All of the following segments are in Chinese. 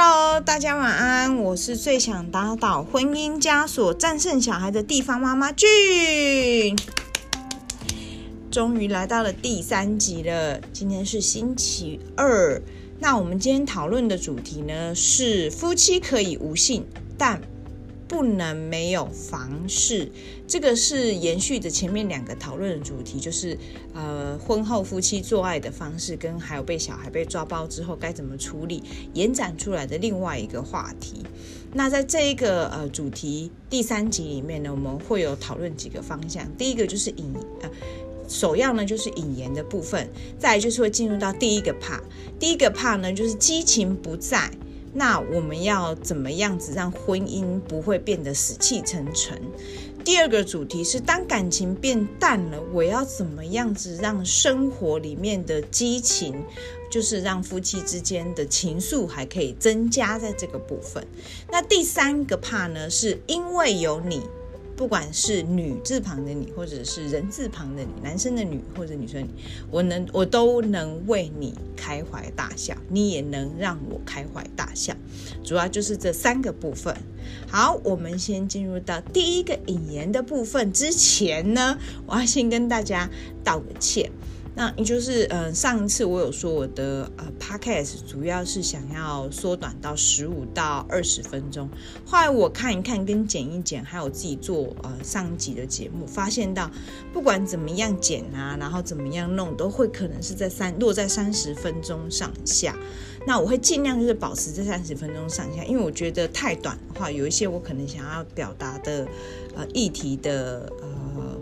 Hello，大家晚安。我是最想打倒婚姻枷锁、战胜小孩的地方妈妈俊。终于来到了第三集了，今天是星期二。那我们今天讨论的主题呢，是夫妻可以无性，但不能没有房事，这个是延续着前面两个讨论的主题，就是呃婚后夫妻做爱的方式，跟还有被小孩被抓包之后该怎么处理，延展出来的另外一个话题。那在这一个呃主题第三集里面呢，我们会有讨论几个方向。第一个就是引呃首要呢就是引言的部分，再就是会进入到第一个怕第一个怕呢就是激情不在。那我们要怎么样子让婚姻不会变得死气沉沉？第二个主题是，当感情变淡了，我要怎么样子让生活里面的激情，就是让夫妻之间的情愫还可以增加在这个部分。那第三个怕呢，是因为有你。不管是女字旁的你，或者是人字旁的你，男生的女或者女生的你，我能我都能为你开怀大笑，你也能让我开怀大笑，主要就是这三个部分。好，我们先进入到第一个引言的部分之前呢，我要先跟大家道个歉。那也就是，嗯，上一次我有说我的呃 podcast 主要是想要缩短到十五到二十分钟。后来我看一看跟剪一剪，还有自己做呃上一集的节目，发现到不管怎么样剪啊，然后怎么样弄，都会可能是在三落在三十分钟上下。那我会尽量就是保持这三十分钟上下，因为我觉得太短的话，有一些我可能想要表达的呃议题的呃。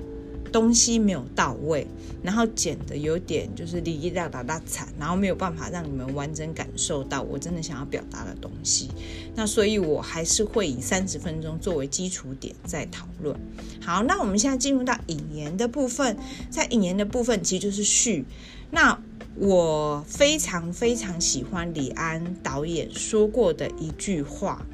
东西没有到位，然后剪的有点就是哩哩啦啦啦惨，然后没有办法让你们完整感受到我真的想要表达的东西。那所以我还是会以三十分钟作为基础点再讨论。好，那我们现在进入到引言的部分，在引言的部分其实就是序。那我非常非常喜欢李安导演说过的一句话。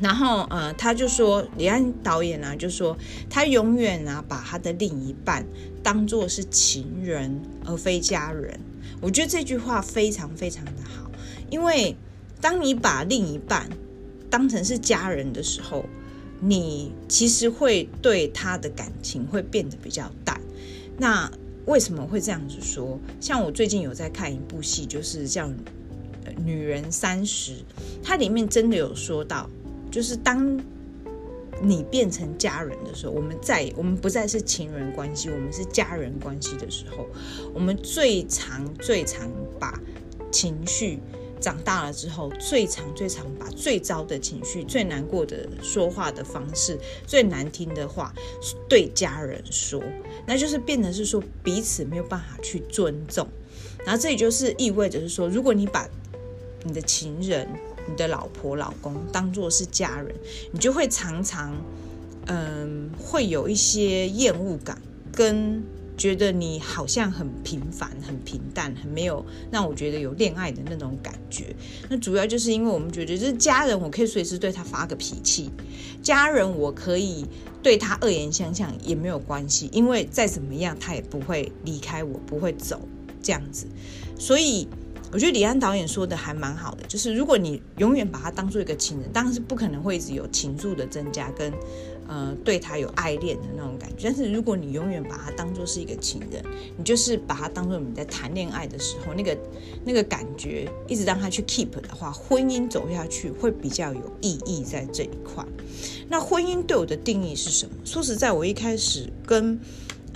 然后，呃，他就说，李安导演、啊，就说他永远啊，把他的另一半当作是情人，而非家人。我觉得这句话非常非常的好，因为当你把另一半当成是家人的时候，你其实会对他的感情会变得比较淡。那为什么会这样子说？像我最近有在看一部戏，就是叫《女人三十》，它里面真的有说到。就是当你变成家人的时候，我们再我们不再是情人关系，我们是家人关系的时候，我们最常最常把情绪长大了之后，最常最常把最糟的情绪、最难过的说话的方式、最难听的话对家人说，那就是变得是说彼此没有办法去尊重，然后这也就是意味着是说，如果你把你的情人。你的老婆、老公当做是家人，你就会常常，嗯，会有一些厌恶感，跟觉得你好像很平凡、很平淡、很没有让我觉得有恋爱的那种感觉。那主要就是因为我们觉得，就是家人，我可以随时对他发个脾气，家人我可以对他恶言相向也没有关系，因为再怎么样他也不会离开我，不会走这样子，所以。我觉得李安导演说的还蛮好的，就是如果你永远把他当做一个情人，当然是不可能会一直有情愫的增加跟，呃，对他有爱恋的那种感觉。但是如果你永远把他当做是一个情人，你就是把他当做你在谈恋爱的时候那个那个感觉，一直让他去 keep 的话，婚姻走下去会比较有意义在这一块。那婚姻对我的定义是什么？说实在，我一开始跟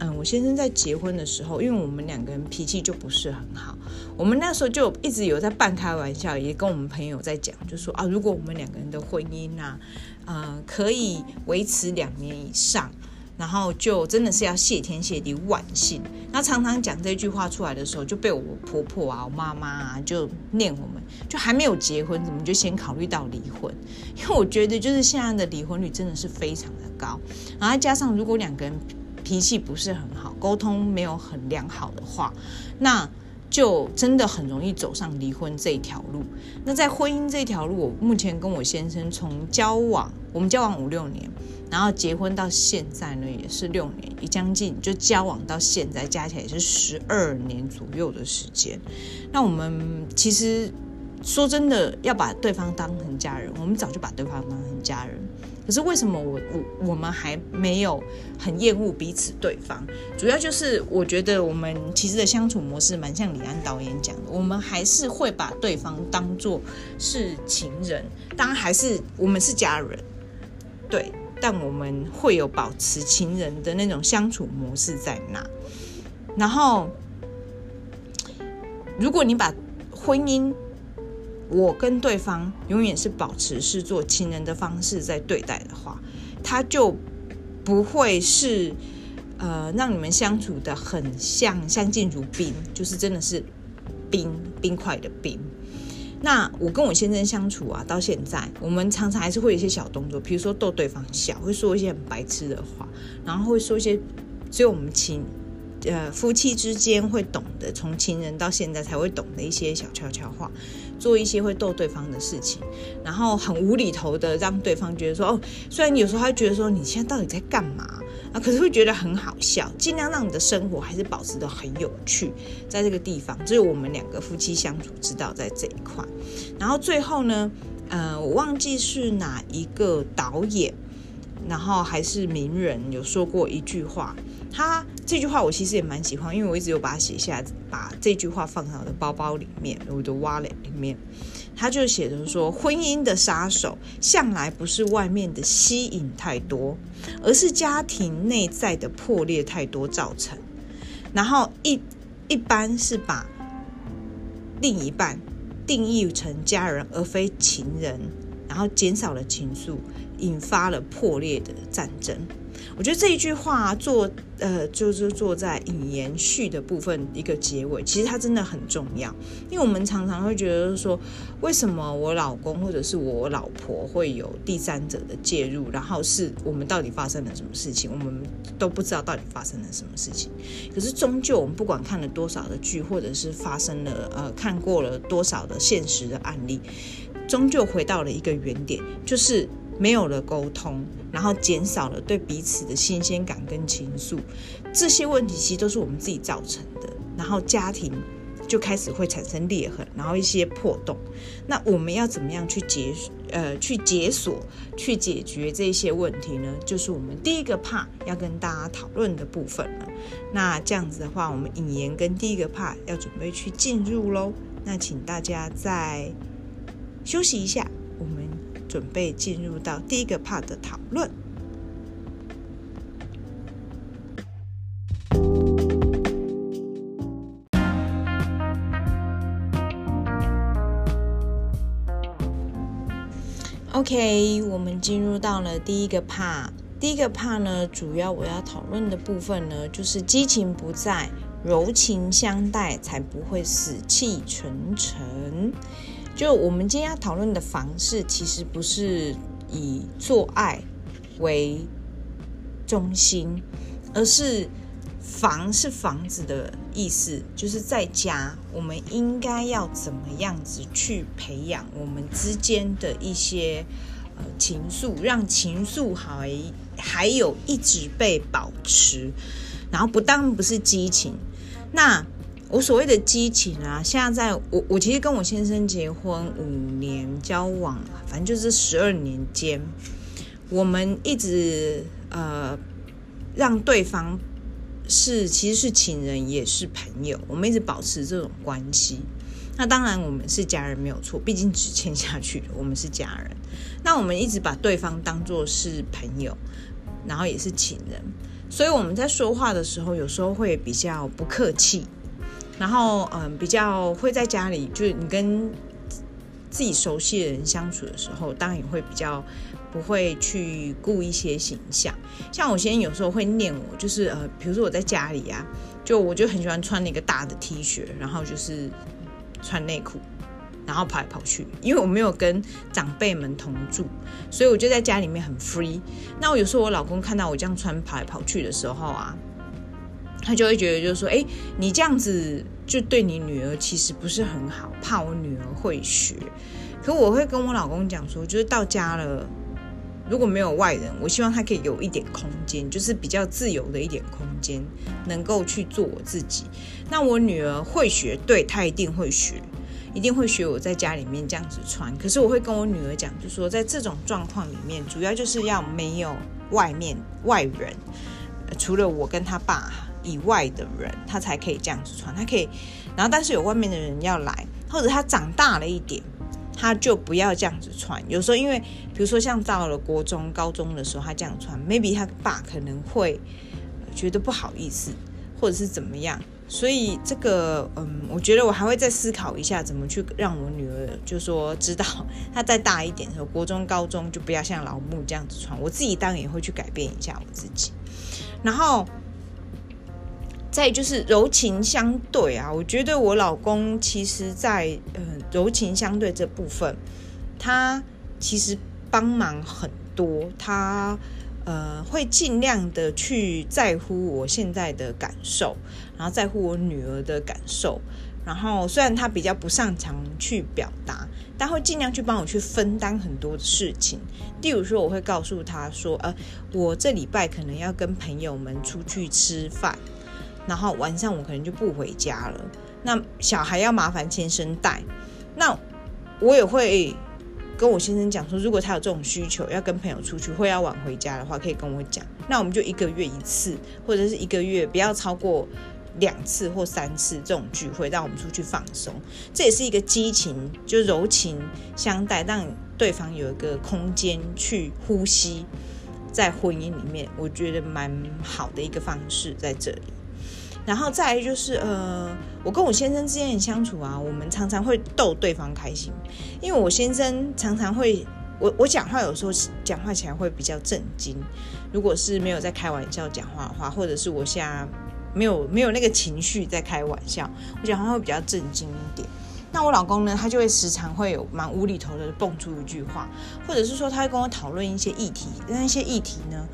嗯，我先生在结婚的时候，因为我们两个人脾气就不是很好，我们那时候就一直有在半开玩笑，也跟我们朋友在讲，就说啊，如果我们两个人的婚姻啊，呃，可以维持两年以上，然后就真的是要谢天谢地万幸。那常常讲这句话出来的时候，就被我婆婆啊、我妈妈啊就念我们，就还没有结婚，怎么就先考虑到离婚？因为我觉得就是现在的离婚率真的是非常的高，然后加上如果两个人。脾气不是很好，沟通没有很良好的话，那就真的很容易走上离婚这一条路。那在婚姻这条路，我目前跟我先生从交往，我们交往五六年，然后结婚到现在呢，也是六年，也将近就交往到现在加起来也是十二年左右的时间。那我们其实说真的，要把对方当成家人，我们早就把对方当成家人。可是为什么我我我们还没有很厌恶彼此对方？主要就是我觉得我们其实的相处模式蛮像李安导演讲的，我们还是会把对方当做是情人，当然还是我们是家人，对，但我们会有保持情人的那种相处模式在那。然后，如果你把婚姻，我跟对方永远是保持是做情人的方式在对待的话，他就不会是呃让你们相处的很像相敬如宾，就是真的是冰冰块的冰。那我跟我先生相处啊，到现在我们常常还是会有一些小动作，比如说逗对方笑，会说一些很白痴的话，然后会说一些只有我们情呃夫妻之间会懂得，从情人到现在才会懂的一些小悄悄话。做一些会逗对方的事情，然后很无厘头的让对方觉得说哦，虽然有时候他觉得说你现在到底在干嘛啊，可是会觉得很好笑，尽量让你的生活还是保持得很有趣，在这个地方只有我们两个夫妻相处之道在这一块。然后最后呢，呃，我忘记是哪一个导演，然后还是名人有说过一句话。他这句话我其实也蛮喜欢，因为我一直有把它写下，把这句话放在我的包包里面，我的 wallet 里面。他就写着说：“婚姻的杀手向来不是外面的吸引太多，而是家庭内在的破裂太多造成。然后一一般是把另一半定义成家人而非情人，然后减少了情愫，引发了破裂的战争。”我觉得这一句话做呃，就是做在引言序的部分一个结尾，其实它真的很重要，因为我们常常会觉得说，为什么我老公或者是我老婆会有第三者的介入，然后是我们到底发生了什么事情，我们都不知道到底发生了什么事情。可是终究我们不管看了多少的剧，或者是发生了呃看过了多少的现实的案例，终究回到了一个原点，就是。没有了沟通，然后减少了对彼此的新鲜感跟情愫，这些问题其实都是我们自己造成的。然后家庭就开始会产生裂痕，然后一些破洞。那我们要怎么样去解呃去解锁、去解决这些问题呢？就是我们第一个 part 要跟大家讨论的部分了。那这样子的话，我们引言跟第一个 part 要准备去进入喽。那请大家再休息一下，准备进入到第一个 part 的讨论。OK，我们进入到了第一个 part。第一个 part 呢，主要我要讨论的部分呢，就是激情不在，柔情相待，才不会死气沉沉。就我们今天要讨论的房事，其实不是以做爱为中心，而是房是房子的意思，就是在家我们应该要怎么样子去培养我们之间的一些呃情愫，让情愫还还有一直被保持，然后不当不是激情，那。我所谓的激情啊，现在在我我其实跟我先生结婚五年交往，反正就是十二年间，我们一直呃让对方是其实是情人也是朋友，我们一直保持这种关系。那当然我们是家人没有错，毕竟只签下去，我们是家人。那我们一直把对方当作是朋友，然后也是情人，所以我们在说话的时候，有时候会比较不客气。然后，嗯，比较会在家里，就是你跟自己熟悉的人相处的时候，当然也会比较不会去顾一些形象。像我先生有时候会念我，就是呃，比如说我在家里啊，就我就很喜欢穿那个大的 T 恤，然后就是穿内裤，然后跑来跑去。因为我没有跟长辈们同住，所以我就在家里面很 free。那我有时候我老公看到我这样穿跑来跑去的时候啊。他就会觉得，就是说，哎，你这样子就对你女儿其实不是很好，怕我女儿会学。可我会跟我老公讲说，就是到家了，如果没有外人，我希望他可以有一点空间，就是比较自由的一点空间，能够去做我自己。那我女儿会学，对，她一定会学。一定会学我在家里面这样子穿。可是我会跟我女儿讲，就说在这种状况里面，主要就是要没有外面外人，除了我跟他爸以外的人，他才可以这样子穿。他可以，然后但是有外面的人要来，或者他长大了一点，他就不要这样子穿。有时候因为，比如说像到了国中、高中的时候，他这样穿，maybe 他爸可能会觉得不好意思，或者是怎么样。所以这个，嗯，我觉得我还会再思考一下，怎么去让我女儿，就说知道她再大一点的时候，国中、高中就不要像老木这样子穿。我自己当然也会去改变一下我自己。然后，再就是柔情相对啊，我觉得我老公其实在，嗯，柔情相对这部分，他其实帮忙很多，他。呃，会尽量的去在乎我现在的感受，然后在乎我女儿的感受，然后虽然他比较不擅长去表达，但会尽量去帮我去分担很多的事情。例如说，我会告诉他说，呃，我这礼拜可能要跟朋友们出去吃饭，然后晚上我可能就不回家了。那小孩要麻烦先生带，那我也会。跟我先生讲说，如果他有这种需求，要跟朋友出去，或要晚回家的话，可以跟我讲。那我们就一个月一次，或者是一个月不要超过两次或三次这种聚会，让我们出去放松。这也是一个激情，就柔情相待，让对方有一个空间去呼吸，在婚姻里面，我觉得蛮好的一个方式在这里。然后再来就是，呃，我跟我先生之间的相处啊，我们常常会逗对方开心，因为我先生常常会，我我讲话有时候讲话起来会比较震惊，如果是没有在开玩笑讲话的话，或者是我现在没有没有那个情绪在开玩笑，我讲话会比较震惊一点。那我老公呢，他就会时常会有蛮无厘头的蹦出一句话，或者是说他会跟我讨论一些议题，那一些议题呢，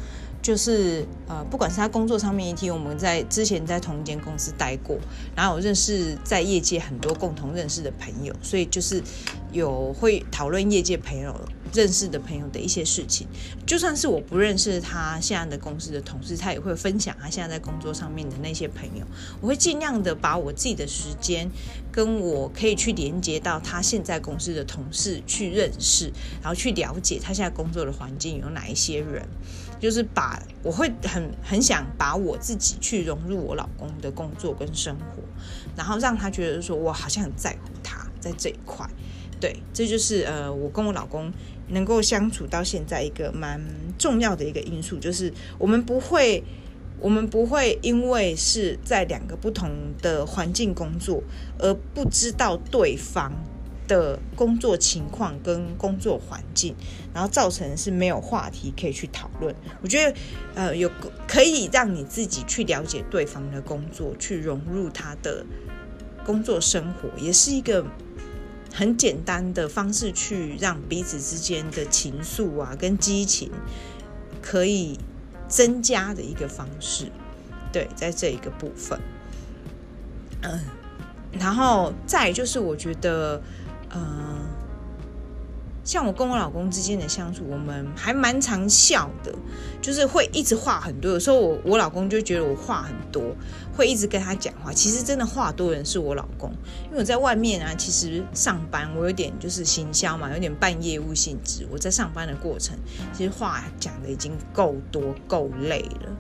就是呃，不管是他工作上面议题，我们在之前在同一间公司待过，然后我认识在业界很多共同认识的朋友，所以就是有会讨论业界朋友认识的朋友的一些事情。就算是我不认识他现在的公司的同事，他也会分享他现在在工作上面的那些朋友。我会尽量的把我自己的时间跟我可以去连接到他现在公司的同事去认识，然后去了解他现在工作的环境有哪一些人。就是把我会很很想把我自己去融入我老公的工作跟生活，然后让他觉得说我好像很在乎他在这一块，对，这就是呃我跟我老公能够相处到现在一个蛮重要的一个因素，就是我们不会我们不会因为是在两个不同的环境工作而不知道对方的工作情况跟工作环境，然后造成是没有话题可以去讨论。我觉得，呃，有可以让你自己去了解对方的工作，去融入他的工作生活，也是一个很简单的方式，去让彼此之间的情愫啊跟激情可以增加的一个方式。对，在这一个部分，嗯，然后再就是我觉得。嗯，像我跟我老公之间的相处，我们还蛮常笑的，就是会一直话很多。有时候我我老公就觉得我话很多，会一直跟他讲话。其实真的话多人是我老公，因为我在外面啊，其实上班我有点就是行销嘛，有点半业务性质。我在上班的过程，其实话讲的已经够多够累了。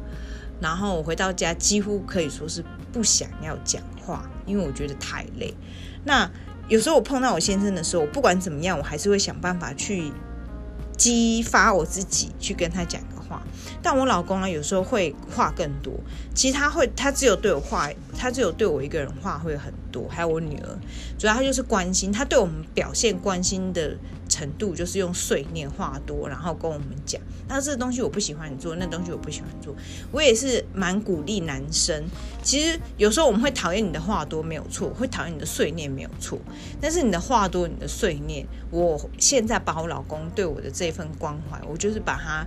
然后我回到家，几乎可以说是不想要讲话，因为我觉得太累。那有时候我碰到我先生的时候，不管怎么样，我还是会想办法去激发我自己去跟他讲个话。但我老公啊，有时候会话更多。其实他会，他只有对我话，他只有对我一个人话会很多。还有我女儿，主要他就是关心，他对我们表现关心的。程度就是用碎念话多，然后跟我们讲，那这个东西我不喜欢你做，那东西我不喜欢做。我也是蛮鼓励男生。其实有时候我们会讨厌你的话多，没有错；会讨厌你的碎念，没有错。但是你的话多，你的碎念，我现在把我老公对我的这份关怀，我就是把它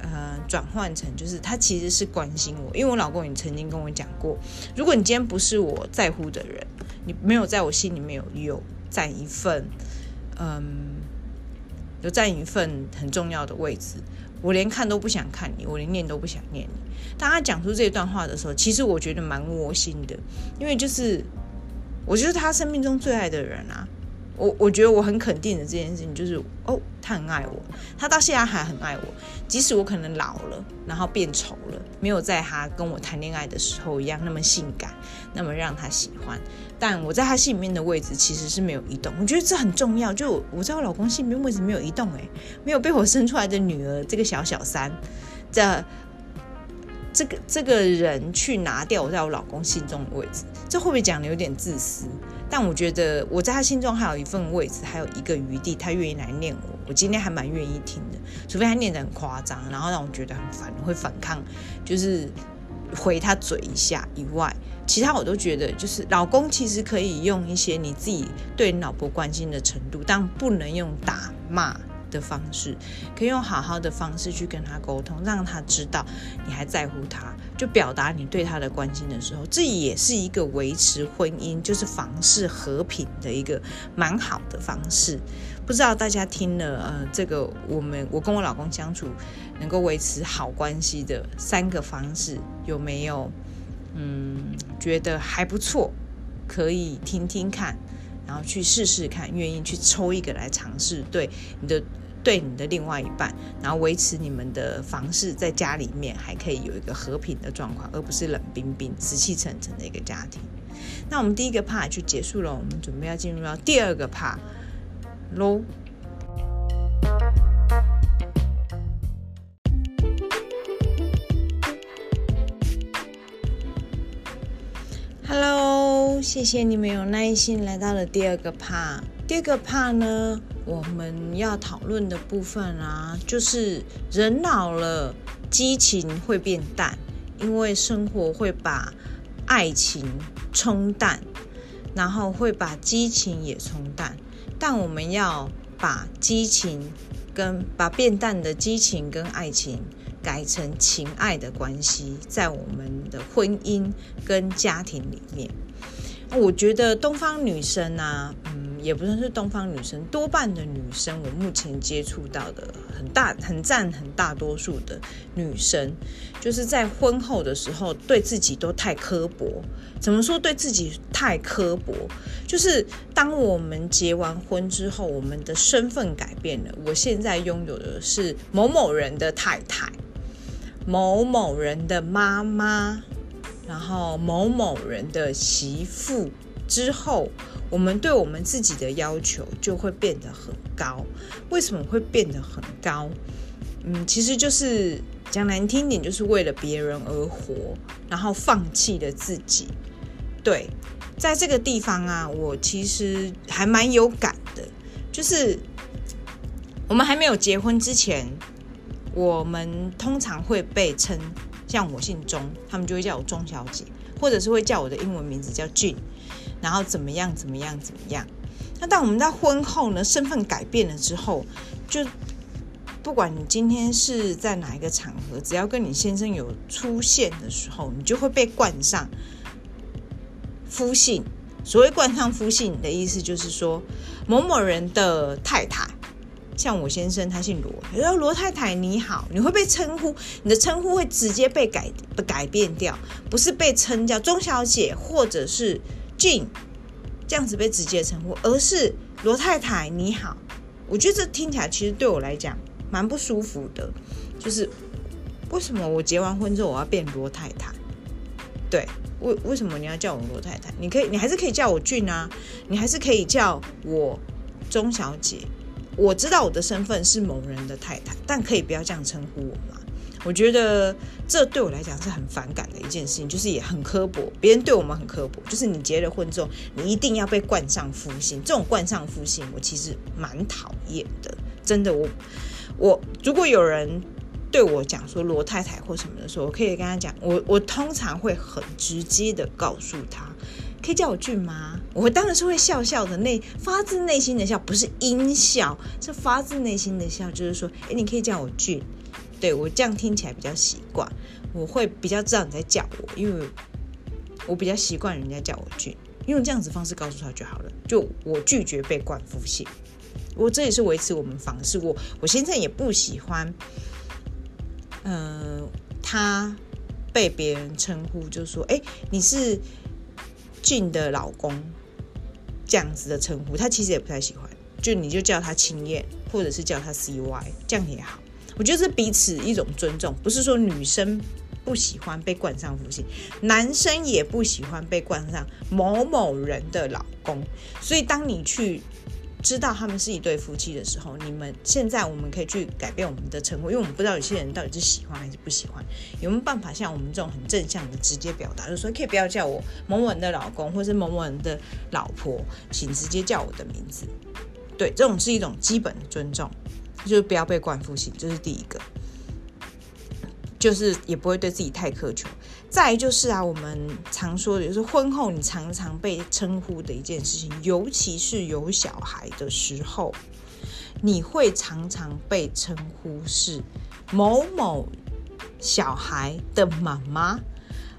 呃转换成，就是他其实是关心我。因为我老公也曾经跟我讲过，如果你今天不是我在乎的人，你没有在我心里面有有占一份，嗯。就占一份很重要的位置，我连看都不想看你，我连念都不想念你。当他讲出这段话的时候，其实我觉得蛮窝心的，因为就是我就是他生命中最爱的人啊。我我觉得我很肯定的这件事情就是，哦，他很爱我，他到现在还很爱我，即使我可能老了，然后变丑了，没有在他跟我谈恋爱的时候一样那么性感，那么让他喜欢，但我在他心里面的位置其实是没有移动。我觉得这很重要，就我在我老公心里面位置没有移动，诶，没有被我生出来的女儿这个小小三，这这个这个人去拿掉我在我老公心中的位置，这会不会讲的有点自私？但我觉得我在他心中还有一份位置，还有一个余地，他愿意来念我，我今天还蛮愿意听的。除非他念得很夸张，然后让我觉得很烦，会反抗，就是回他嘴一下以外，其他我都觉得就是老公其实可以用一些你自己对你老婆关心的程度，但不能用打骂的方式，可以用好好的方式去跟他沟通，让他知道你还在乎他，就表达你对他的关心的时候，这也是一个维持婚姻，就是房事和平的一个蛮好的方式。不知道大家听了呃，这个我们我跟我老公相处能够维持好关系的三个方式，有没有嗯觉得还不错？可以听听看，然后去试试看，愿意去抽一个来尝试，对你的。对你的另外一半，然后维持你们的房事在家里面还可以有一个和平的状况，而不是冷冰冰、死气沉沉的一个家庭。那我们第一个趴就结束了，我们准备要进入到第二个 part 喽。Hello，谢谢你们有耐心来到了第二个趴。第二个趴呢，我们要讨论的部分啊，就是人老了，激情会变淡，因为生活会把爱情冲淡，然后会把激情也冲淡。但我们要把激情跟把变淡的激情跟爱情改成情爱的关系，在我们的婚姻跟家庭里面。我觉得东方女生啊，嗯，也不算是东方女生，多半的女生，我目前接触到的很大、很占很大多数的女生，就是在婚后的时候对自己都太刻薄。怎么说对自己太刻薄？就是当我们结完婚之后，我们的身份改变了，我现在拥有的是某某人的太太，某某人的妈妈。然后某某人的媳妇之后，我们对我们自己的要求就会变得很高。为什么会变得很高？嗯，其实就是讲难听点，就是为了别人而活，然后放弃了自己。对，在这个地方啊，我其实还蛮有感的，就是我们还没有结婚之前，我们通常会被称。像我姓钟，他们就会叫我钟小姐，或者是会叫我的英文名字叫 June，然后怎么样怎么样怎么样。那当我们在婚后呢，身份改变了之后，就不管你今天是在哪一个场合，只要跟你先生有出现的时候，你就会被冠上夫姓。所谓冠上夫姓的意思，就是说某某人的太太。像我先生，他姓罗，然后罗太太你好，你会被称呼，你的称呼会直接被改改变掉，不是被称叫钟小姐或者是俊这样子被直接称呼，而是罗太太你好。我觉得这听起来其实对我来讲蛮不舒服的，就是为什么我结完婚之后我要变罗太太？对，为为什么你要叫我罗太太？你可以，你还是可以叫我俊啊，你还是可以叫我钟小姐。我知道我的身份是某人的太太，但可以不要这样称呼我吗？我觉得这对我来讲是很反感的一件事情，就是也很刻薄。别人对我们很刻薄，就是你结了婚之后，你一定要被冠上夫姓。这种冠上夫姓，我其实蛮讨厌的。真的，我我如果有人对我讲说罗太太或什么的时候，我可以跟他讲，我我通常会很直接的告诉他。可以叫我俊吗？我当然是会笑笑的，内发自内心的笑，不是阴笑，是发自内心的笑。就是说，诶，你可以叫我俊，对，我这样听起来比较习惯，我会比较知道你在叫我，因为我比较习惯人家叫我俊，用这样子方式告诉他就好了。就我拒绝被冠夫姓，我这也是维持我们房事。我我现在也不喜欢，嗯、他被别人称呼，就说，诶，你是。俊的老公，这样子的称呼，他其实也不太喜欢。就你就叫他青燕，或者是叫他 CY，这样也好。我觉得是彼此一种尊重，不是说女生不喜欢被冠上夫姓，男生也不喜欢被冠上某某人的老公。所以当你去知道他们是一对夫妻的时候，你们现在我们可以去改变我们的称呼，因为我们不知道有些人到底是喜欢还是不喜欢。有没有办法像我们这种很正向的直接表达，就是说可以不要叫我某某人的老公，或是某某人的老婆，请直接叫我的名字。对，这种是一种基本的尊重。就是不要被灌夫姓，这是第一个，就是也不会对自己太苛求。再就是啊，我们常说的就是婚后你常常被称呼的一件事情，尤其是有小孩的时候，你会常常被称呼是某某小孩的妈妈，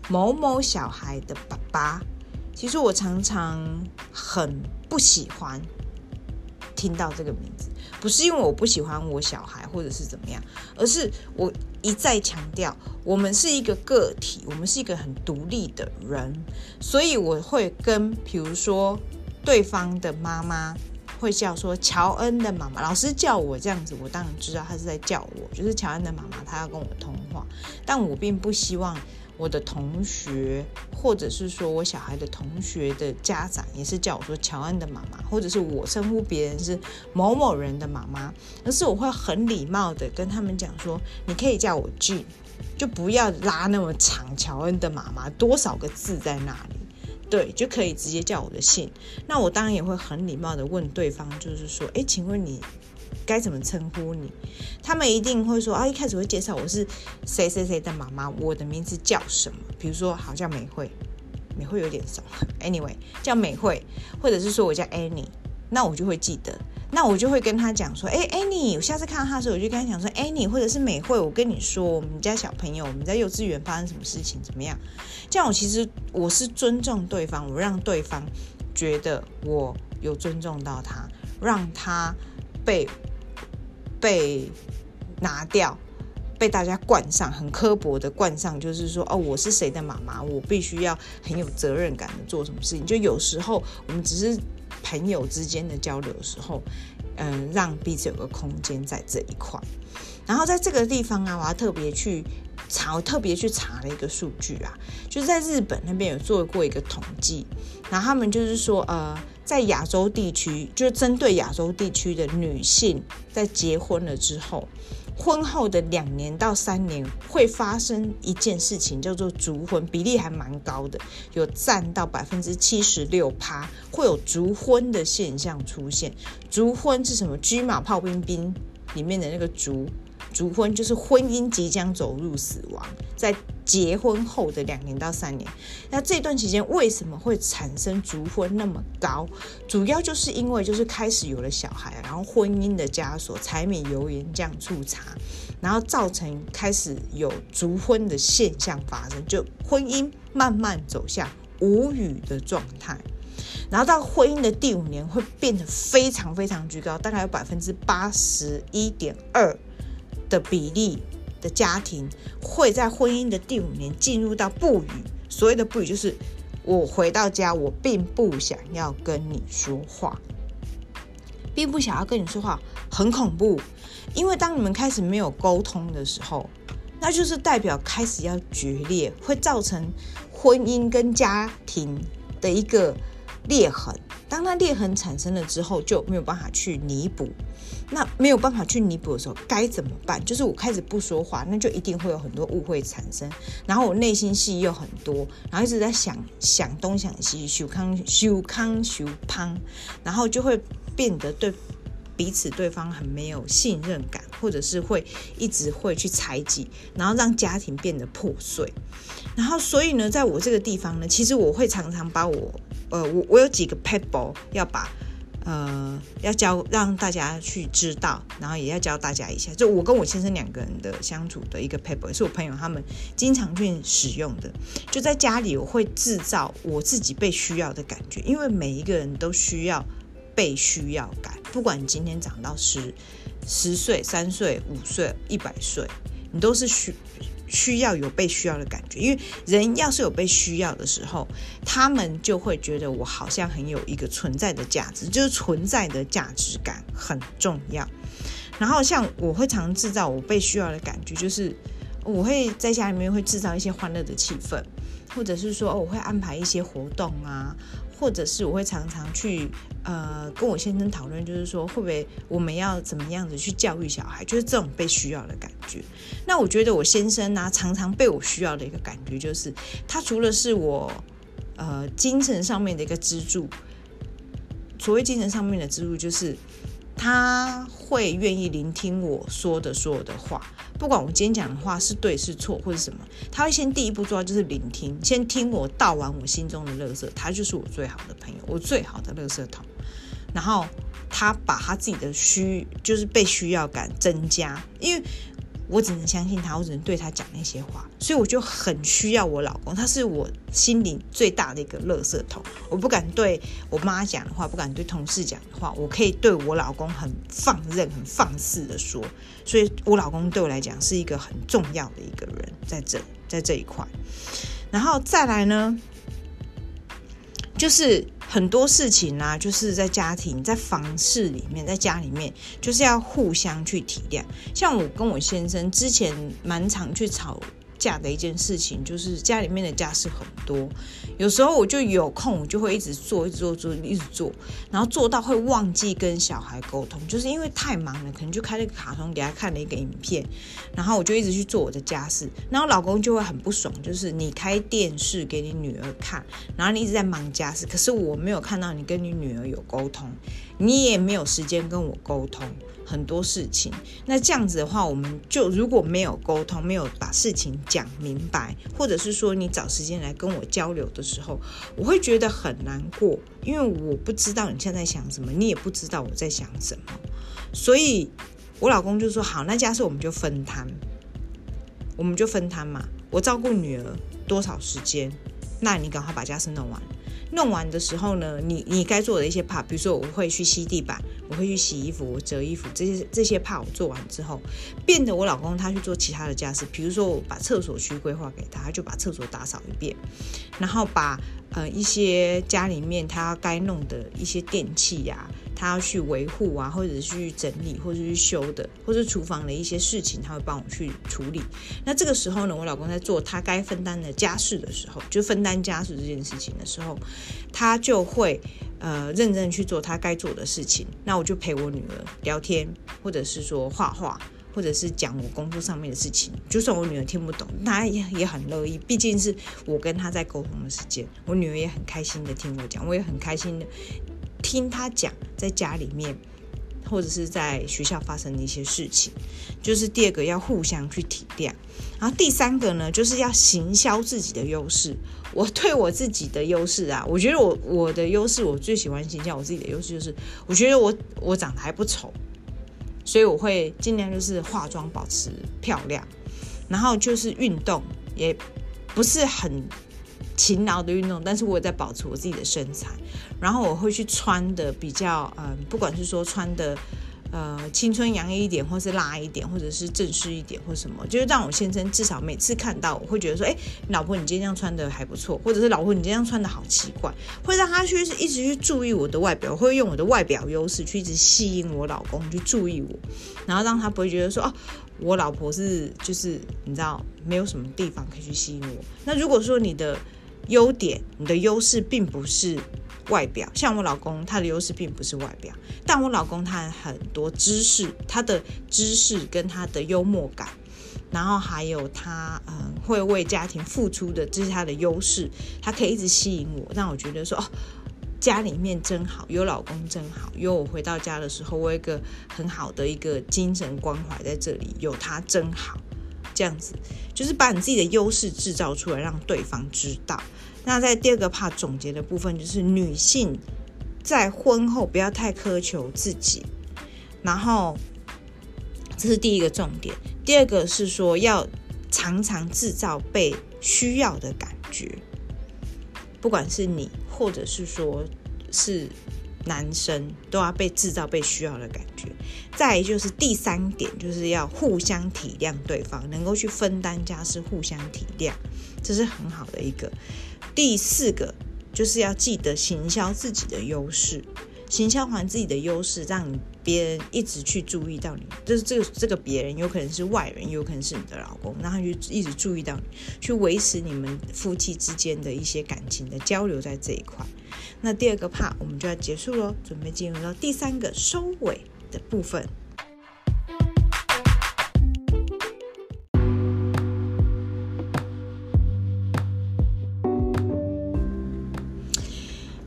某某小孩的爸爸。其实我常常很不喜欢听到这个名字。不是因为我不喜欢我小孩，或者是怎么样，而是我一再强调，我们是一个个体，我们是一个很独立的人，所以我会跟，比如说对方的妈妈会叫说乔恩的妈妈，老师叫我这样子，我当然知道他是在叫我，就是乔恩的妈妈，他要跟我通话，但我并不希望。我的同学，或者是说我小孩的同学的家长，也是叫我说乔恩的妈妈，或者是我称呼别人是某某人的妈妈，而是我会很礼貌的跟他们讲说，你可以叫我 j 就不要拉那么长，乔恩的妈妈多少个字在那里，对，就可以直接叫我的姓。那我当然也会很礼貌的问对方，就是说，哎，请问你？该怎么称呼你？他们一定会说啊，一开始会介绍我是谁谁谁的妈妈，我的名字叫什么？比如说，好像美惠，美惠有点熟。Anyway，叫美惠，或者是说我叫 Annie，那我就会记得，那我就会跟他讲说，哎，Annie，我下次看到他的时候，我就跟他讲说，Annie，或者是美惠，我跟你说，我们家小朋友我们在幼稚园发生什么事情，怎么样？这样我其实我是尊重对方，我让对方觉得我有尊重到他，让他被。被拿掉，被大家冠上很刻薄的冠上，就是说哦，我是谁的妈妈，我必须要很有责任感的做什么事情。就有时候我们只是朋友之间的交流的时候，嗯，让彼此有个空间在这一块。然后在这个地方啊，我要特别去查，我特别去查了一个数据啊，就是在日本那边有做过一个统计，然后他们就是说呃。在亚洲地区，就是针对亚洲地区的女性，在结婚了之后，婚后的两年到三年会发生一件事情，叫做族婚，比例还蛮高的，有占到百分之七十六趴，会有族婚的现象出现。族婚是什么？车马炮兵兵里面的那个族。卒婚就是婚姻即将走入死亡，在结婚后的两年到三年，那这段期间为什么会产生足婚那么高？主要就是因为就是开始有了小孩，然后婚姻的枷锁，柴米油盐酱醋茶，然后造成开始有足婚的现象发生，就婚姻慢慢走向无语的状态，然后到婚姻的第五年会变得非常非常居高，大概有百分之八十一点二。的比例的家庭会在婚姻的第五年进入到不语，所谓的不语就是我回到家，我并不想要跟你说话，并不想要跟你说话，很恐怖。因为当你们开始没有沟通的时候，那就是代表开始要决裂，会造成婚姻跟家庭的一个裂痕。当它裂痕产生了之后，就没有办法去弥补。那没有办法去弥补的时候，该怎么办？就是我开始不说话，那就一定会有很多误会产生。然后我内心戏又很多，然后一直在想想东想西，修康修康修胖，然后就会变得对彼此对方很没有信任感，或者是会一直会去猜忌，然后让家庭变得破碎。然后所以呢，在我这个地方呢，其实我会常常把我呃，我我有几个 pebble 要把。呃，要教让大家去知道，然后也要教大家一下。就我跟我先生两个人的相处的一个 paper，是我朋友他们经常去使用的。就在家里，我会制造我自己被需要的感觉，因为每一个人都需要被需要感。不管你今天长到十十岁、三岁、五岁、一百岁，你都是需需要有被需要的感觉，因为人要是有被需要的时候，他们就会觉得我好像很有一个存在的价值，就是存在的价值感很重要。然后像我会常制造我被需要的感觉，就是我会在家里面会制造一些欢乐的气氛，或者是说，我会安排一些活动啊。或者是我会常常去呃跟我先生讨论，就是说会不会我们要怎么样子去教育小孩，就是这种被需要的感觉。那我觉得我先生呢、常常被我需要的一个感觉，就是他除了是我呃精神上面的一个支柱，所谓精神上面的支柱，就是他会愿意聆听我说的所有的话。不管我今天讲的话是对是错或者什么，他会先第一步做到就是聆听，先听我道完我心中的乐色，他就是我最好的朋友，我最好的乐色桶。然后他把他自己的需，就是被需要感增加，因为。我只能相信他，我只能对他讲那些话，所以我就很需要我老公，他是我心里最大的一个垃圾桶。我不敢对我妈讲的话，不敢对同事讲的话，我可以对我老公很放任、很放肆的说。所以我老公对我来讲是一个很重要的一个人，在这，在这一块。然后再来呢，就是。很多事情啊，就是在家庭、在房事里面，在家里面，就是要互相去体谅。像我跟我先生之前蛮常去吵架的一件事情，就是家里面的家事很多。有时候我就有空，我就会一直做，一直做，做，一直做，然后做到会忘记跟小孩沟通，就是因为太忙了，可能就开了个卡通给他看了一个影片，然后我就一直去做我的家事，然后老公就会很不爽，就是你开电视给你女儿看，然后你一直在忙家事，可是我没有看到你跟你女儿有沟通，你也没有时间跟我沟通。很多事情，那这样子的话，我们就如果没有沟通，没有把事情讲明白，或者是说你找时间来跟我交流的时候，我会觉得很难过，因为我不知道你现在想什么，你也不知道我在想什么，所以我老公就说好，那家事我们就分摊，我们就分摊嘛，我照顾女儿多少时间，那你赶快把家事弄完。弄完的时候呢，你你该做的一些怕比如说我会去吸地板，我会去洗衣服，我折衣服，这些这些怕我做完之后，变得我老公他去做其他的家事，比如说我把厕所区规划给他，他就把厕所打扫一遍，然后把呃一些家里面他该弄的一些电器呀、他要去维护啊，或者去整理，或者去修的，或者厨房的一些事情，他会帮我去处理。那这个时候呢，我老公在做他该分担的家事的时候，就分担家事这件事情的时候，他就会呃认真去做他该做的事情。那我就陪我女儿聊天，或者是说画画，或者是讲我工作上面的事情。就算我女儿听不懂，她也也很乐意，毕竟是我跟她在沟通的时间，我女儿也很开心的听我讲，我也很开心的。听他讲，在家里面或者是在学校发生的一些事情，就是第二个要互相去体谅。然后第三个呢，就是要行销自己的优势。我对我自己的优势啊，我觉得我我的优势，我最喜欢行销我自己的优势，就是我觉得我我长得还不丑，所以我会尽量就是化妆保持漂亮，然后就是运动也不是很。勤劳的运动，但是我也在保持我自己的身材，然后我会去穿的比较，嗯、呃，不管是说穿的，呃，青春洋溢一点，或是辣一点，或者是正式一点，或什么，就是让我先生至少每次看到，我会觉得说，哎，老婆，你今天这样穿的还不错，或者是老婆，你今天这样穿的好奇怪，会让他去一直去注意我的外表，会用我的外表优势去一直吸引我老公去注意我，然后让他不会觉得说，哦，我老婆是就是你知道没有什么地方可以去吸引我。那如果说你的优点，你的优势并不是外表，像我老公，他的优势并不是外表，但我老公他很多知识，他的知识跟他的幽默感，然后还有他嗯会为家庭付出的，这是他的优势，他可以一直吸引我，让我觉得说哦，家里面真好，有老公真好，有我回到家的时候，我有一个很好的一个精神关怀在这里，有他真好。这样子，就是把你自己的优势制造出来，让对方知道。那在第二个怕总结的部分，就是女性在婚后不要太苛求自己，然后这是第一个重点。第二个是说要常常制造被需要的感觉，不管是你，或者是说是男生都要被制造被需要的感觉。再就是第三点，就是要互相体谅对方，能够去分担家事，互相体谅，这是很好的一个。第四个就是要记得行销自己的优势。行销还自己的优势，让别人一直去注意到你。就是这个这个别人有可能是外人，有可能是你的老公，然后他就一直注意到你，去维持你们夫妻之间的一些感情的交流在这一块。那第二个 part 我们就要结束喽，准备进入到第三个收尾的部分。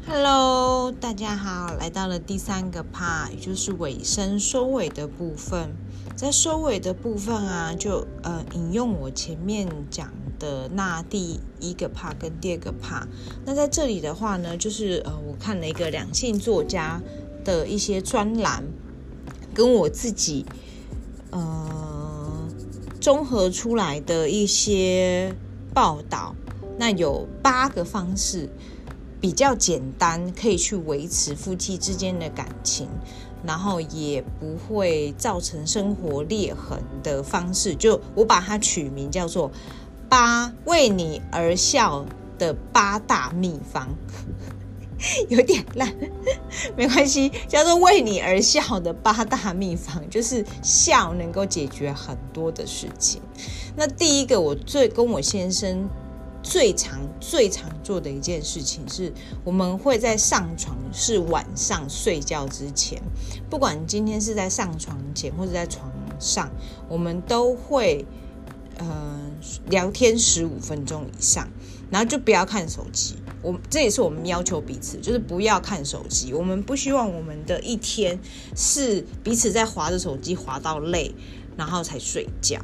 Hello，大家好，来到了第三个 part，也就是尾声收尾的部分。在收尾的部分啊，就呃引用我前面讲的那第一个怕跟第二个怕。那在这里的话呢，就是呃我看了一个两性作家的一些专栏，跟我自己呃综合出来的一些报道。那有八个方式。比较简单，可以去维持夫妻之间的感情，然后也不会造成生活裂痕的方式，就我把它取名叫做“八为你而笑的八大秘方”，有点烂，没关系，叫做“为你而笑的八大秘方”，就是笑能够解决很多的事情。那第一个，我最跟我先生。最常、最常做的一件事情是，我们会在上床，是晚上睡觉之前，不管今天是在上床前或者在床上，我们都会呃聊天十五分钟以上，然后就不要看手机。我这也是我们要求彼此，就是不要看手机。我们不希望我们的一天是彼此在划着手机划到累，然后才睡觉。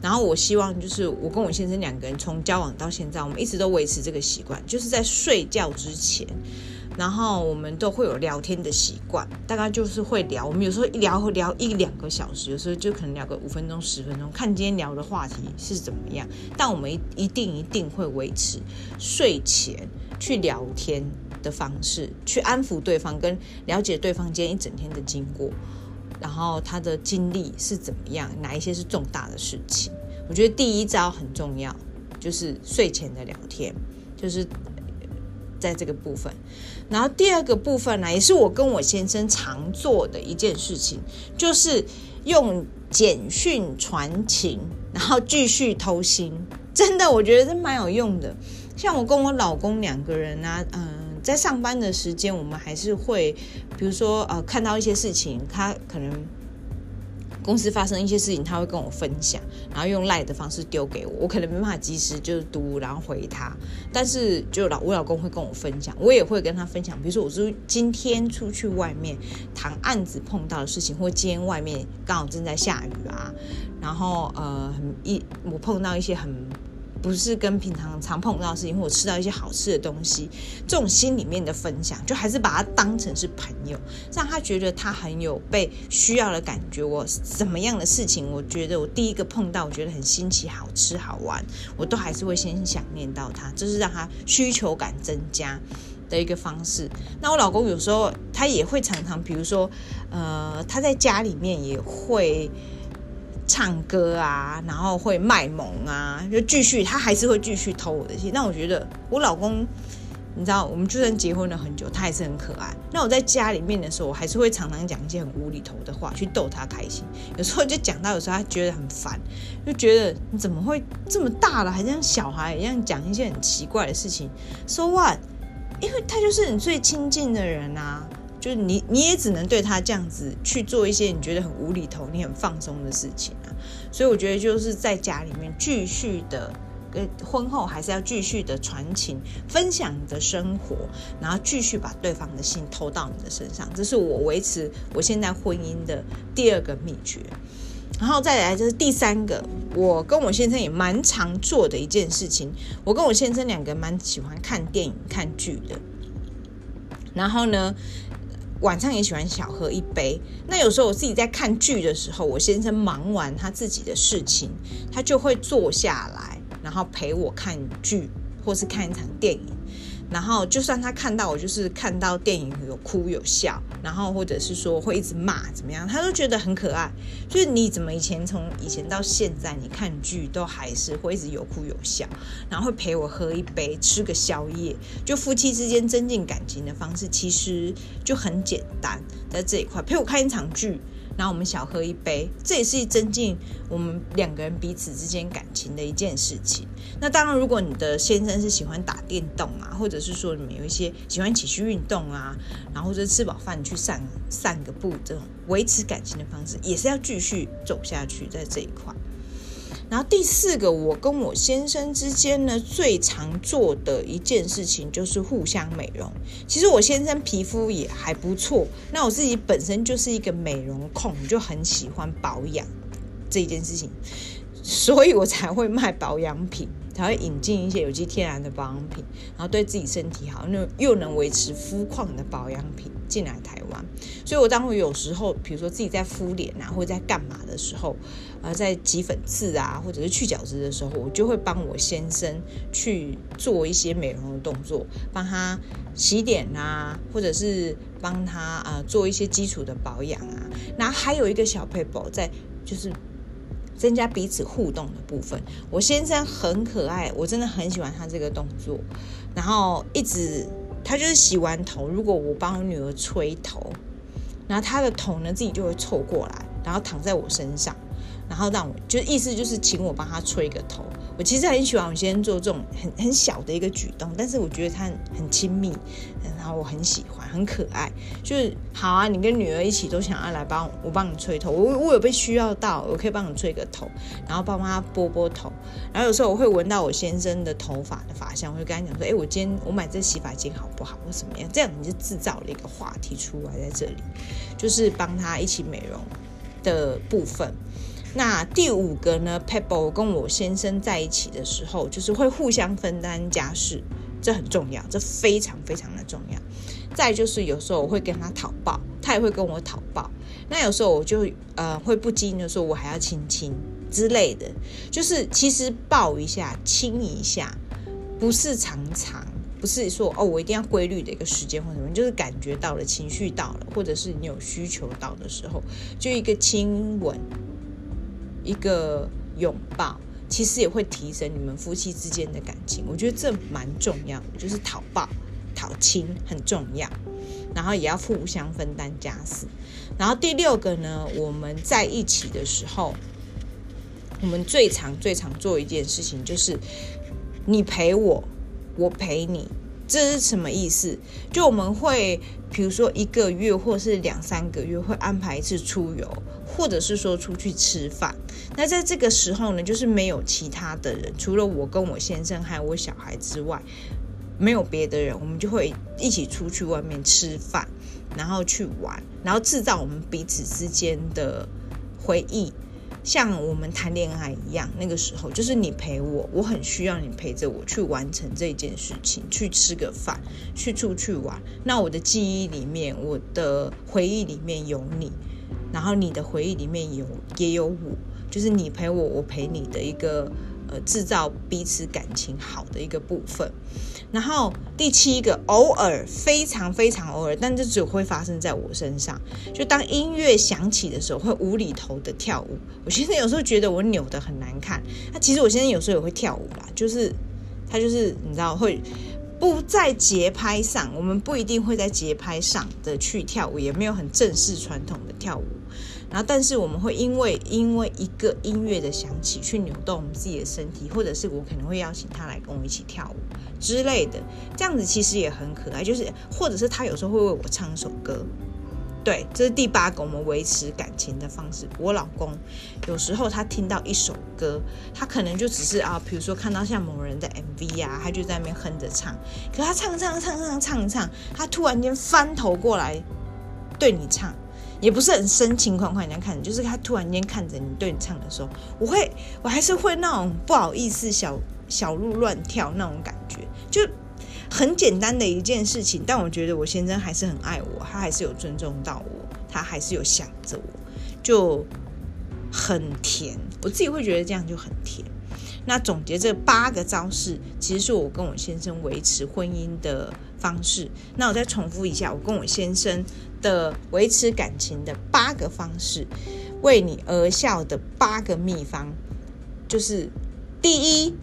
然后我希望就是我跟我先生两个人从交往到现在，我们一直都维持这个习惯，就是在睡觉之前，然后我们都会有聊天的习惯，大概就是会聊。我们有时候一聊聊一两个小时，有时候就可能聊个五分钟、十分钟，看今天聊的话题是怎么样。但我们一定一定会维持睡前去聊天的方式，去安抚对方，跟了解对方今天一整天的经过。然后他的经历是怎么样？哪一些是重大的事情？我觉得第一招很重要，就是睡前的聊天，就是在这个部分。然后第二个部分呢，也是我跟我先生常做的一件事情，就是用简讯传情，然后继续偷心。真的，我觉得是蛮有用的。像我跟我老公两个人啊，嗯。在上班的时间，我们还是会，比如说，呃，看到一些事情，他可能公司发生一些事情，他会跟我分享，然后用赖的方式丢给我，我可能没办法及时就是读，然后回他，但是就老我老公会跟我分享，我也会跟他分享，比如说我是今天出去外面谈案子碰到的事情，或今天外面刚好正在下雨啊，然后呃，一我碰到一些很。不是跟平常常碰到的事情，或者吃到一些好吃的东西，这种心里面的分享，就还是把它当成是朋友，让他觉得他很有被需要的感觉。我怎么样的事情，我觉得我第一个碰到，我觉得很新奇、好吃、好玩，我都还是会先想念到他，这是让他需求感增加的一个方式。那我老公有时候他也会常常，比如说，呃，他在家里面也会。唱歌啊，然后会卖萌啊，就继续，他还是会继续偷我的心。那我觉得我老公，你知道，我们就算结婚了很久，他还是很可爱。那我在家里面的时候，我还是会常常讲一些很无厘头的话去逗他开心。有时候就讲到，有时候他觉得很烦，就觉得你怎么会这么大了，还像小孩一样讲一些很奇怪的事情？So what？因为他就是你最亲近的人啊。就是你，你也只能对他这样子去做一些你觉得很无厘头、你很放松的事情啊。所以我觉得就是在家里面继续的，呃，婚后还是要继续的传情、分享你的生活，然后继续把对方的心投到你的身上。这是我维持我现在婚姻的第二个秘诀。然后再来就是第三个，我跟我先生也蛮常做的一件事情。我跟我先生两个蛮喜欢看电影、看剧的。然后呢，晚上也喜欢小喝一杯。那有时候我自己在看剧的时候，我先生忙完他自己的事情，他就会坐下来，然后陪我看剧，或是看一场电影。然后就算他看到我，就是看到电影有哭有笑，然后或者是说会一直骂怎么样，他都觉得很可爱。就是你怎么以前从以前到现在，你看剧都还是会一直有哭有笑，然后会陪我喝一杯，吃个宵夜，就夫妻之间增进感情的方式其实就很简单，在这一块陪我看一场剧。然后我们小喝一杯，这也是增进我们两个人彼此之间感情的一件事情。那当然，如果你的先生是喜欢打电动啊，或者是说你们有一些喜欢一起去运动啊，然后或者吃饱饭去散散个步，这种维持感情的方式，也是要继续走下去在这一块。然后第四个，我跟我先生之间呢，最常做的一件事情就是互相美容。其实我先生皮肤也还不错，那我自己本身就是一个美容控，就很喜欢保养这一件事情，所以我才会卖保养品。才会引进一些有机天然的保养品，然后对自己身体好，那又能维持肤况的保养品进来台湾。所以我当我有时候，比如说自己在敷脸啊，或者在干嘛的时候，呃，在挤粉刺啊，或者是去角质的时候，我就会帮我先生去做一些美容的动作，帮他洗脸啊，或者是帮他啊、呃、做一些基础的保养啊。然后还有一个小撇步在就是。增加彼此互动的部分，我先生很可爱，我真的很喜欢他这个动作。然后一直他就是洗完头，如果我帮我女儿吹头，然后他的头呢自己就会凑过来，然后躺在我身上，然后让我就意思就是请我帮他吹个头。我其实很喜欢我先生做这种很很小的一个举动，但是我觉得他很亲密，然后我很喜欢，很可爱。就是好啊，你跟女儿一起都想要来帮我帮你吹头，我我有被需要到，我可以帮你吹个头，然后帮他拨拨头。然后有时候我会闻到我先生的头发的发香，我就跟他讲说：“哎，我今天我买这洗发精好不好？或什么样？”这样你就制造了一个话题出来在这里，就是帮他一起美容的部分。那第五个呢，Pebble 跟我先生在一起的时候，就是会互相分担家事，这很重要，这非常非常的重要。再就是有时候我会跟他讨抱，他也会跟我讨抱。那有时候我就呃会不经意的说，我还要亲亲之类的。就是其实抱一下、亲一下，不是常常，不是说哦我一定要规律的一个时间或什么，就是感觉到了、情绪到了，或者是你有需求到的时候，就一个亲吻。一个拥抱，其实也会提升你们夫妻之间的感情。我觉得这蛮重要的，就是讨抱、讨亲很重要，然后也要互相分担家事。然后第六个呢，我们在一起的时候，我们最常、最常做一件事情，就是你陪我，我陪你。这是什么意思？就我们会，比如说一个月或是两三个月会安排一次出游，或者是说出去吃饭。那在这个时候呢，就是没有其他的人，除了我跟我先生还有我小孩之外，没有别的人，我们就会一起出去外面吃饭，然后去玩，然后制造我们彼此之间的回忆。像我们谈恋爱一样，那个时候就是你陪我，我很需要你陪着我去完成这件事情，去吃个饭，去出去玩。那我的记忆里面，我的回忆里面有你，然后你的回忆里面有也有我，就是你陪我，我陪你的一个。呃，制造彼此感情好的一个部分。然后第七个，偶尔非常非常偶尔，但这只会发生在我身上。就当音乐响起的时候，会无厘头的跳舞。我现在有时候觉得我扭得很难看，那其实我现在有时候也会跳舞啦。就是他就是你知道会不在节拍上，我们不一定会在节拍上的去跳舞，也没有很正式传统的跳舞。然后，但是我们会因为因为一个音乐的响起，去扭动我们自己的身体，或者是我可能会邀请他来跟我一起跳舞之类的，这样子其实也很可爱。就是，或者是他有时候会为我唱一首歌，对，这是第八个我们维持感情的方式。我老公有时候他听到一首歌，他可能就只是啊，比如说看到像某人的 MV 啊，他就在那边哼着唱，可他唱唱唱唱唱唱，他突然间翻头过来对你唱。也不是很深情款款这样看，就是他突然间看着你对你唱的时候，我会，我还是会那种不好意思小小鹿乱跳那种感觉，就很简单的一件事情，但我觉得我先生还是很爱我，他还是有尊重到我，他还是有想着我，就很甜，我自己会觉得这样就很甜。那总结这八个招式，其实是我跟我先生维持婚姻的方式。那我再重复一下，我跟我先生的维持感情的八个方式，为你而笑的八个秘方，就是第一，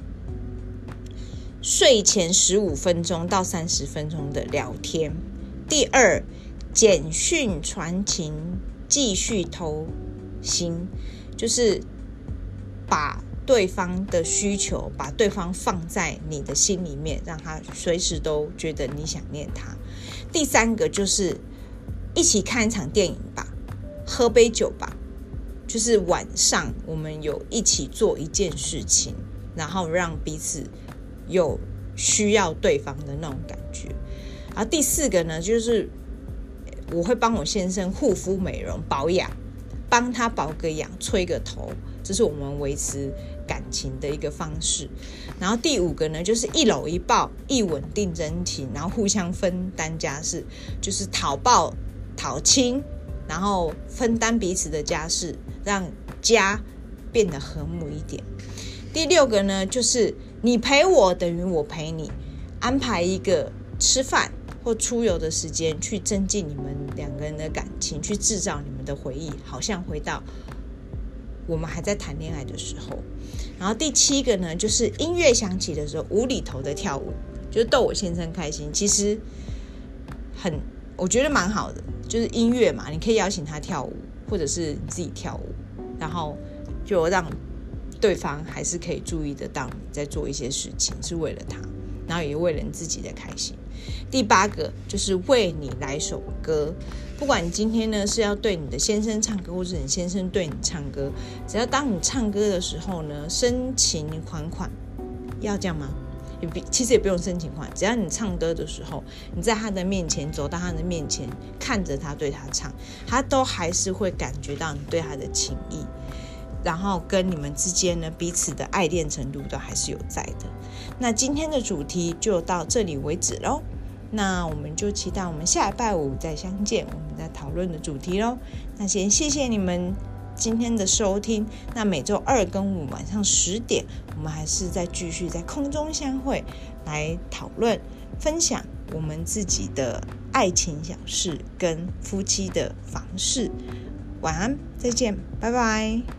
睡前十五分钟到三十分钟的聊天；第二，简讯传情，继续偷心，就是把对方的需求，把对方放在你的心里面，让他随时都觉得你想念他。第三个就是一起看一场电影吧，喝杯酒吧，就是晚上我们有一起做一件事情，然后让彼此有需要对方的那种感觉。然后第四个呢，就是我会帮我先生护肤、美容、保养，帮他保个养、吹个头，这是我们维持感情的一个方式，然后第五个呢，就是一搂一抱，一稳定真情，然后互相分担家事，就是讨抱讨亲，然后分担彼此的家事，让家变得和睦一点。第六个呢，就是你陪我等于我陪你，安排一个吃饭或出游的时间，去增进你们两个人的感情，去制造你们的回忆，好像回到。我们还在谈恋爱的时候，然后第七个呢，就是音乐响起的时候，无厘头的跳舞，就逗我先生开心。其实很，我觉得蛮好的，就是音乐嘛，你可以邀请他跳舞，或者是你自己跳舞，然后就让对方还是可以注意得到你在做一些事情，是为了他，然后也为了你自己的开心。第八个就是为你来首歌，不管你今天呢是要对你的先生唱歌，或者你先生对你唱歌，只要当你唱歌的时候呢，深情款款，要这样吗？也不，其实也不用深情款，只要你唱歌的时候，你在他的面前走到他的面前，看着他对他唱，他都还是会感觉到你对他的情意。然后跟你们之间呢，彼此的爱恋程度都还是有在的。那今天的主题就到这里为止喽。那我们就期待我们下礼拜五再相见，我们再讨论的主题喽。那先谢谢你们今天的收听。那每周二跟五晚上十点，我们还是再继续在空中相会，来讨论分享我们自己的爱情小事跟夫妻的房事。晚安，再见，拜拜。